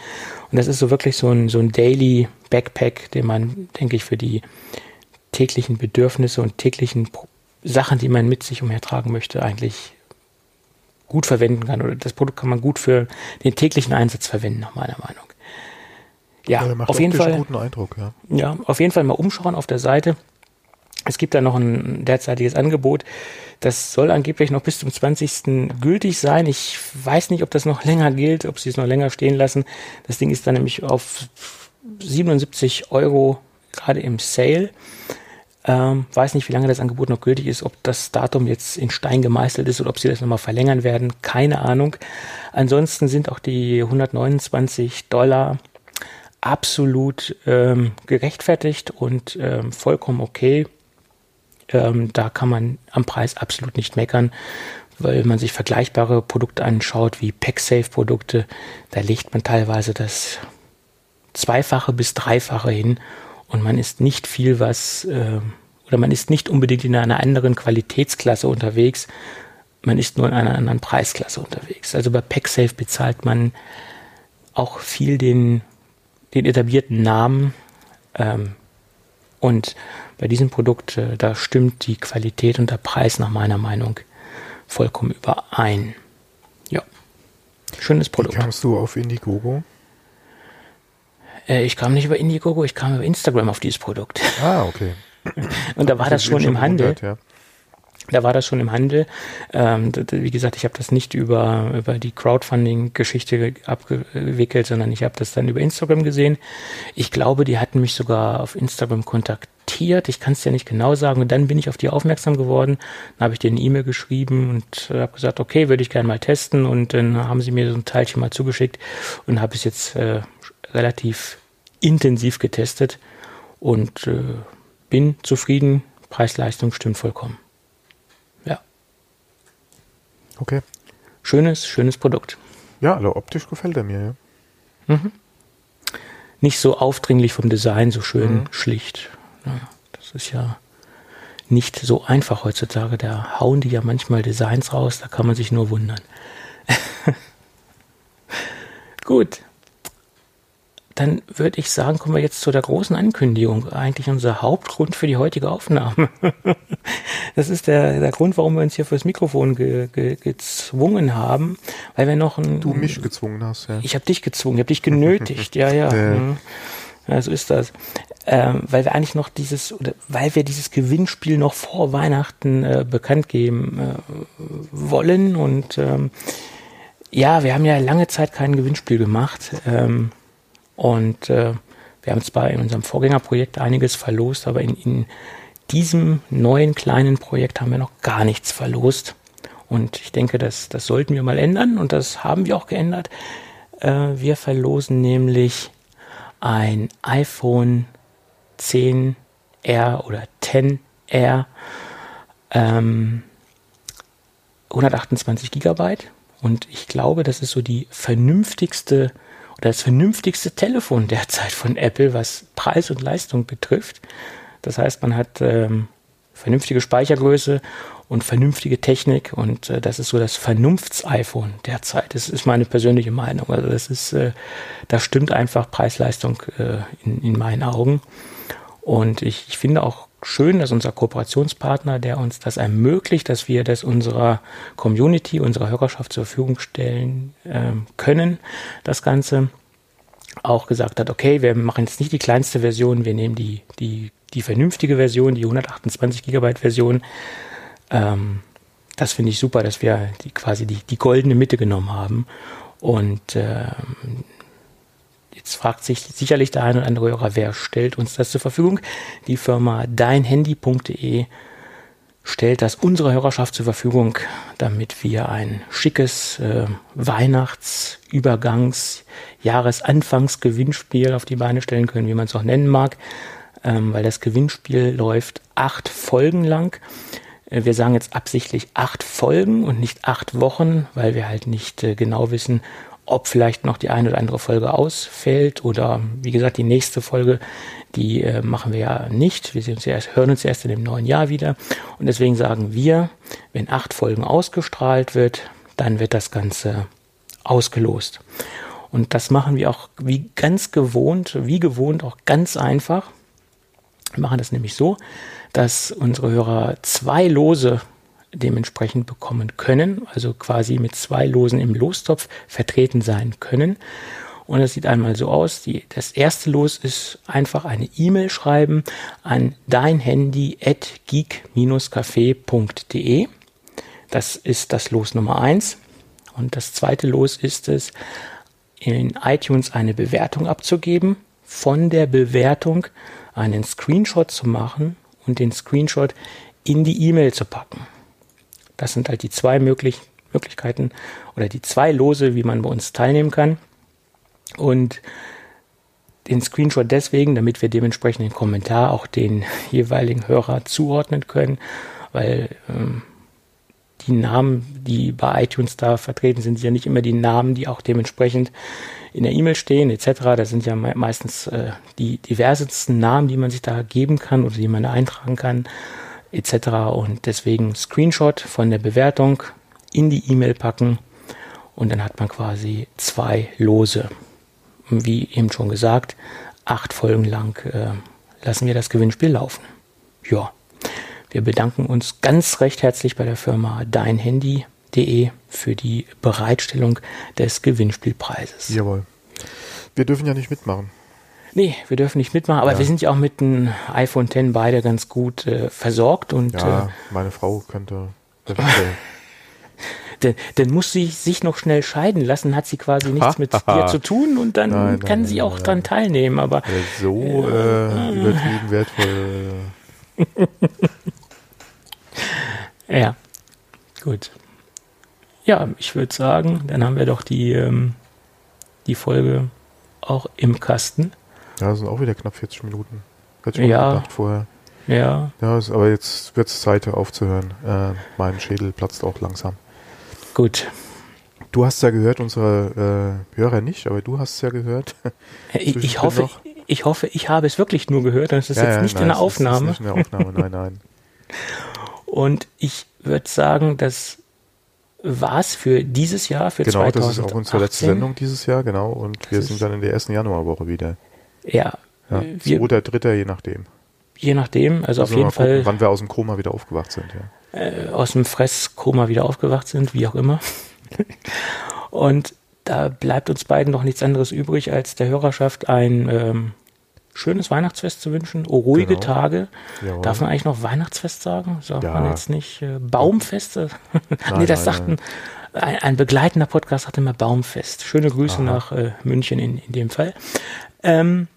Und das ist so wirklich so ein, so ein Daily Backpack, den man, denke ich, für die täglichen Bedürfnisse und täglichen Sachen, die man mit sich umhertragen möchte, eigentlich gut verwenden kann. Oder das Produkt kann man gut für den täglichen Einsatz verwenden, nach meiner Meinung. Ja, ja auf jeden Fall. Guten Eindruck, ja. ja, auf jeden Fall mal umschauen auf der Seite. Es gibt da noch ein derzeitiges Angebot. Das soll angeblich noch bis zum 20. gültig sein. Ich weiß nicht, ob das noch länger gilt, ob sie es noch länger stehen lassen. Das Ding ist dann nämlich auf 77 Euro gerade im Sale. Ähm, weiß nicht, wie lange das Angebot noch gültig ist, ob das Datum jetzt in Stein gemeißelt ist oder ob sie das nochmal verlängern werden. Keine Ahnung. Ansonsten sind auch die 129 Dollar absolut ähm, gerechtfertigt und ähm, vollkommen okay. Ähm, da kann man am Preis absolut nicht meckern, weil man sich vergleichbare Produkte anschaut, wie PackSafe-Produkte. Da legt man teilweise das Zweifache bis Dreifache hin und man ist nicht viel was, äh, oder man ist nicht unbedingt in einer anderen Qualitätsklasse unterwegs, man ist nur in einer anderen Preisklasse unterwegs. Also bei PackSafe bezahlt man auch viel den, den etablierten Namen ähm, und bei diesem Produkt, äh, da stimmt die Qualität und der Preis nach meiner Meinung vollkommen überein. Ja. Schönes Produkt. Wie kamst du auf Indiegogo? Äh, ich kam nicht über Indiegogo, ich kam über Instagram auf dieses Produkt. Ah, okay. und da war das schon im Handel. Ja. Da war das schon im Handel. Ähm, wie gesagt, ich habe das nicht über, über die Crowdfunding-Geschichte abgewickelt, sondern ich habe das dann über Instagram gesehen. Ich glaube, die hatten mich sogar auf Instagram kontaktiert. Ich kann es ja nicht genau sagen. Und dann bin ich auf die aufmerksam geworden. Dann habe ich denen eine E-Mail geschrieben und äh, habe gesagt, okay, würde ich gerne mal testen. Und dann haben sie mir so ein Teilchen mal zugeschickt und habe es jetzt äh, relativ intensiv getestet und äh, bin zufrieden. Preis-Leistung stimmt vollkommen. Okay. Schönes, schönes Produkt. Ja, also optisch gefällt er mir, ja. Mhm. Nicht so aufdringlich vom Design, so schön mhm. schlicht. Ja, das ist ja nicht so einfach heutzutage. Da hauen die ja manchmal Designs raus, da kann man sich nur wundern. Gut, dann würde ich sagen, kommen wir jetzt zu der großen Ankündigung. Eigentlich unser Hauptgrund für die heutige Aufnahme. das ist der, der Grund, warum wir uns hier fürs Mikrofon ge, ge, gezwungen haben, weil wir noch ein. Du mich gezwungen hast, ja. Ich habe dich gezwungen, ich habe dich genötigt, ja, ja. ja. Mhm. Ja, so ist das. Ähm, weil wir eigentlich noch dieses, oder weil wir dieses Gewinnspiel noch vor Weihnachten äh, bekannt geben äh, wollen. Und ähm, ja, wir haben ja lange Zeit kein Gewinnspiel gemacht. Ähm, und äh, wir haben zwar in unserem Vorgängerprojekt einiges verlost, aber in, in diesem neuen kleinen Projekt haben wir noch gar nichts verlost. Und ich denke, das, das sollten wir mal ändern und das haben wir auch geändert. Äh, wir verlosen nämlich ein iPhone 10R oder 10R ähm, 128 Gigabyte. Und ich glaube, das ist so die vernünftigste das vernünftigste Telefon derzeit von Apple, was Preis und Leistung betrifft. Das heißt, man hat ähm, vernünftige Speichergröße und vernünftige Technik und äh, das ist so das Vernunfts-iPhone derzeit. Das ist meine persönliche Meinung. Also das ist, äh, da stimmt einfach Preis-Leistung äh, in, in meinen Augen. Und ich, ich finde auch schön, dass unser Kooperationspartner, der uns das ermöglicht, dass wir das unserer Community, unserer Hörerschaft zur Verfügung stellen äh, können, das Ganze auch gesagt hat, okay, wir machen jetzt nicht die kleinste Version, wir nehmen die, die, die vernünftige Version, die 128 Gigabyte Version. Ähm, das finde ich super, dass wir die, quasi die, die goldene Mitte genommen haben. Und ähm, Jetzt fragt sich sicherlich der eine oder andere Hörer, wer stellt uns das zur Verfügung? Die Firma deinhandy.de stellt das unserer Hörerschaft zur Verfügung, damit wir ein schickes äh, Weihnachts-, Übergangs-, Jahresanfangsgewinnspiel auf die Beine stellen können, wie man es auch nennen mag, ähm, weil das Gewinnspiel läuft acht Folgen lang. Äh, wir sagen jetzt absichtlich acht Folgen und nicht acht Wochen, weil wir halt nicht äh, genau wissen, ob vielleicht noch die eine oder andere Folge ausfällt oder wie gesagt, die nächste Folge, die äh, machen wir ja nicht. Wir uns erst, hören uns erst in dem neuen Jahr wieder. Und deswegen sagen wir, wenn acht Folgen ausgestrahlt wird, dann wird das Ganze ausgelost. Und das machen wir auch wie ganz gewohnt, wie gewohnt auch ganz einfach. Wir machen das nämlich so, dass unsere Hörer zwei Lose dementsprechend bekommen können, also quasi mit zwei Losen im Lostopf vertreten sein können. Und es sieht einmal so aus. Die, das erste Los ist einfach eine E-Mail schreiben an dein Handy at geek-café.de. Das ist das Los Nummer eins. Und das zweite Los ist es, in iTunes eine Bewertung abzugeben, von der Bewertung einen Screenshot zu machen und den Screenshot in die E-Mail zu packen. Das sind halt die zwei möglich Möglichkeiten oder die zwei Lose, wie man bei uns teilnehmen kann. Und den Screenshot deswegen, damit wir dementsprechend den Kommentar auch den jeweiligen Hörer zuordnen können, weil ähm, die Namen, die bei iTunes da vertreten sind, sind ja nicht immer die Namen, die auch dementsprechend in der E-Mail stehen etc. Das sind ja meistens äh, die diversesten Namen, die man sich da geben kann oder die man da eintragen kann etc. Und deswegen Screenshot von der Bewertung in die E-Mail packen und dann hat man quasi zwei Lose. Wie eben schon gesagt, acht Folgen lang äh, lassen wir das Gewinnspiel laufen. Ja, wir bedanken uns ganz recht herzlich bei der Firma deinhandy.de für die Bereitstellung des Gewinnspielpreises. Jawohl. Wir dürfen ja nicht mitmachen. Nee, wir dürfen nicht mitmachen, aber ja. wir sind ja auch mit dem iPhone X beide ganz gut äh, versorgt und ja, äh, meine Frau könnte denn, dann muss sie sich noch schnell scheiden lassen, hat sie quasi nichts mit dir zu tun und dann nein, kann nein, sie nein, auch dran teilnehmen. Aber so äh, übertrieben wertvoll. ja, gut. Ja, ich würde sagen, dann haben wir doch die, ähm, die Folge auch im Kasten. Ja, das sind auch wieder knapp 40 Minuten. Hätte ich ja. gedacht vorher. Ja. Ja, aber jetzt wird es Zeit aufzuhören. Äh, mein Schädel platzt auch langsam. Gut. Du hast ja gehört, unsere äh, Hörer nicht, aber du hast es ja gehört. ich, ich hoffe, ich hoffe, ich habe es wirklich nur gehört. Das ist ja, jetzt ja, nicht nein, in der Aufnahme. Ist nicht in der Aufnahme, nein, nein. Und ich würde sagen, das war es für dieses Jahr, für genau, 2018. Genau, das ist auch unsere letzte Sendung dieses Jahr, genau. Und das wir sind dann in der ersten Januarwoche wieder. Ja. ja wir, oder dritter, je nachdem. Je nachdem, also auf jeden Fall. Gucken, wann wir aus dem Koma wieder aufgewacht sind, ja. Äh, aus dem Fresskoma wieder aufgewacht sind, wie auch immer. Und da bleibt uns beiden noch nichts anderes übrig, als der Hörerschaft ein ähm, schönes Weihnachtsfest zu wünschen. Oh, ruhige genau. Tage. Jawohl. Darf man eigentlich noch Weihnachtsfest sagen? Sagt ja. man jetzt nicht äh, Baumfeste? Nein, nee, das nein, sagten, ein, ein, begleitender Podcast hat immer Baumfest. Schöne Grüße Aha. nach äh, München in, in dem Fall. Ähm,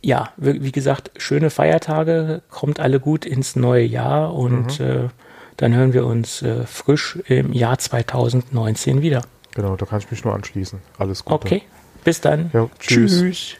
ja, wie, gesagt, schöne Feiertage, kommt alle gut ins neue Jahr und mhm. äh, dann hören wir uns äh, frisch im Jahr 2019 wieder. Genau, da kann ich mich nur anschließen. Alles Gute. Okay, bis dann. Ja, tschüss. tschüss.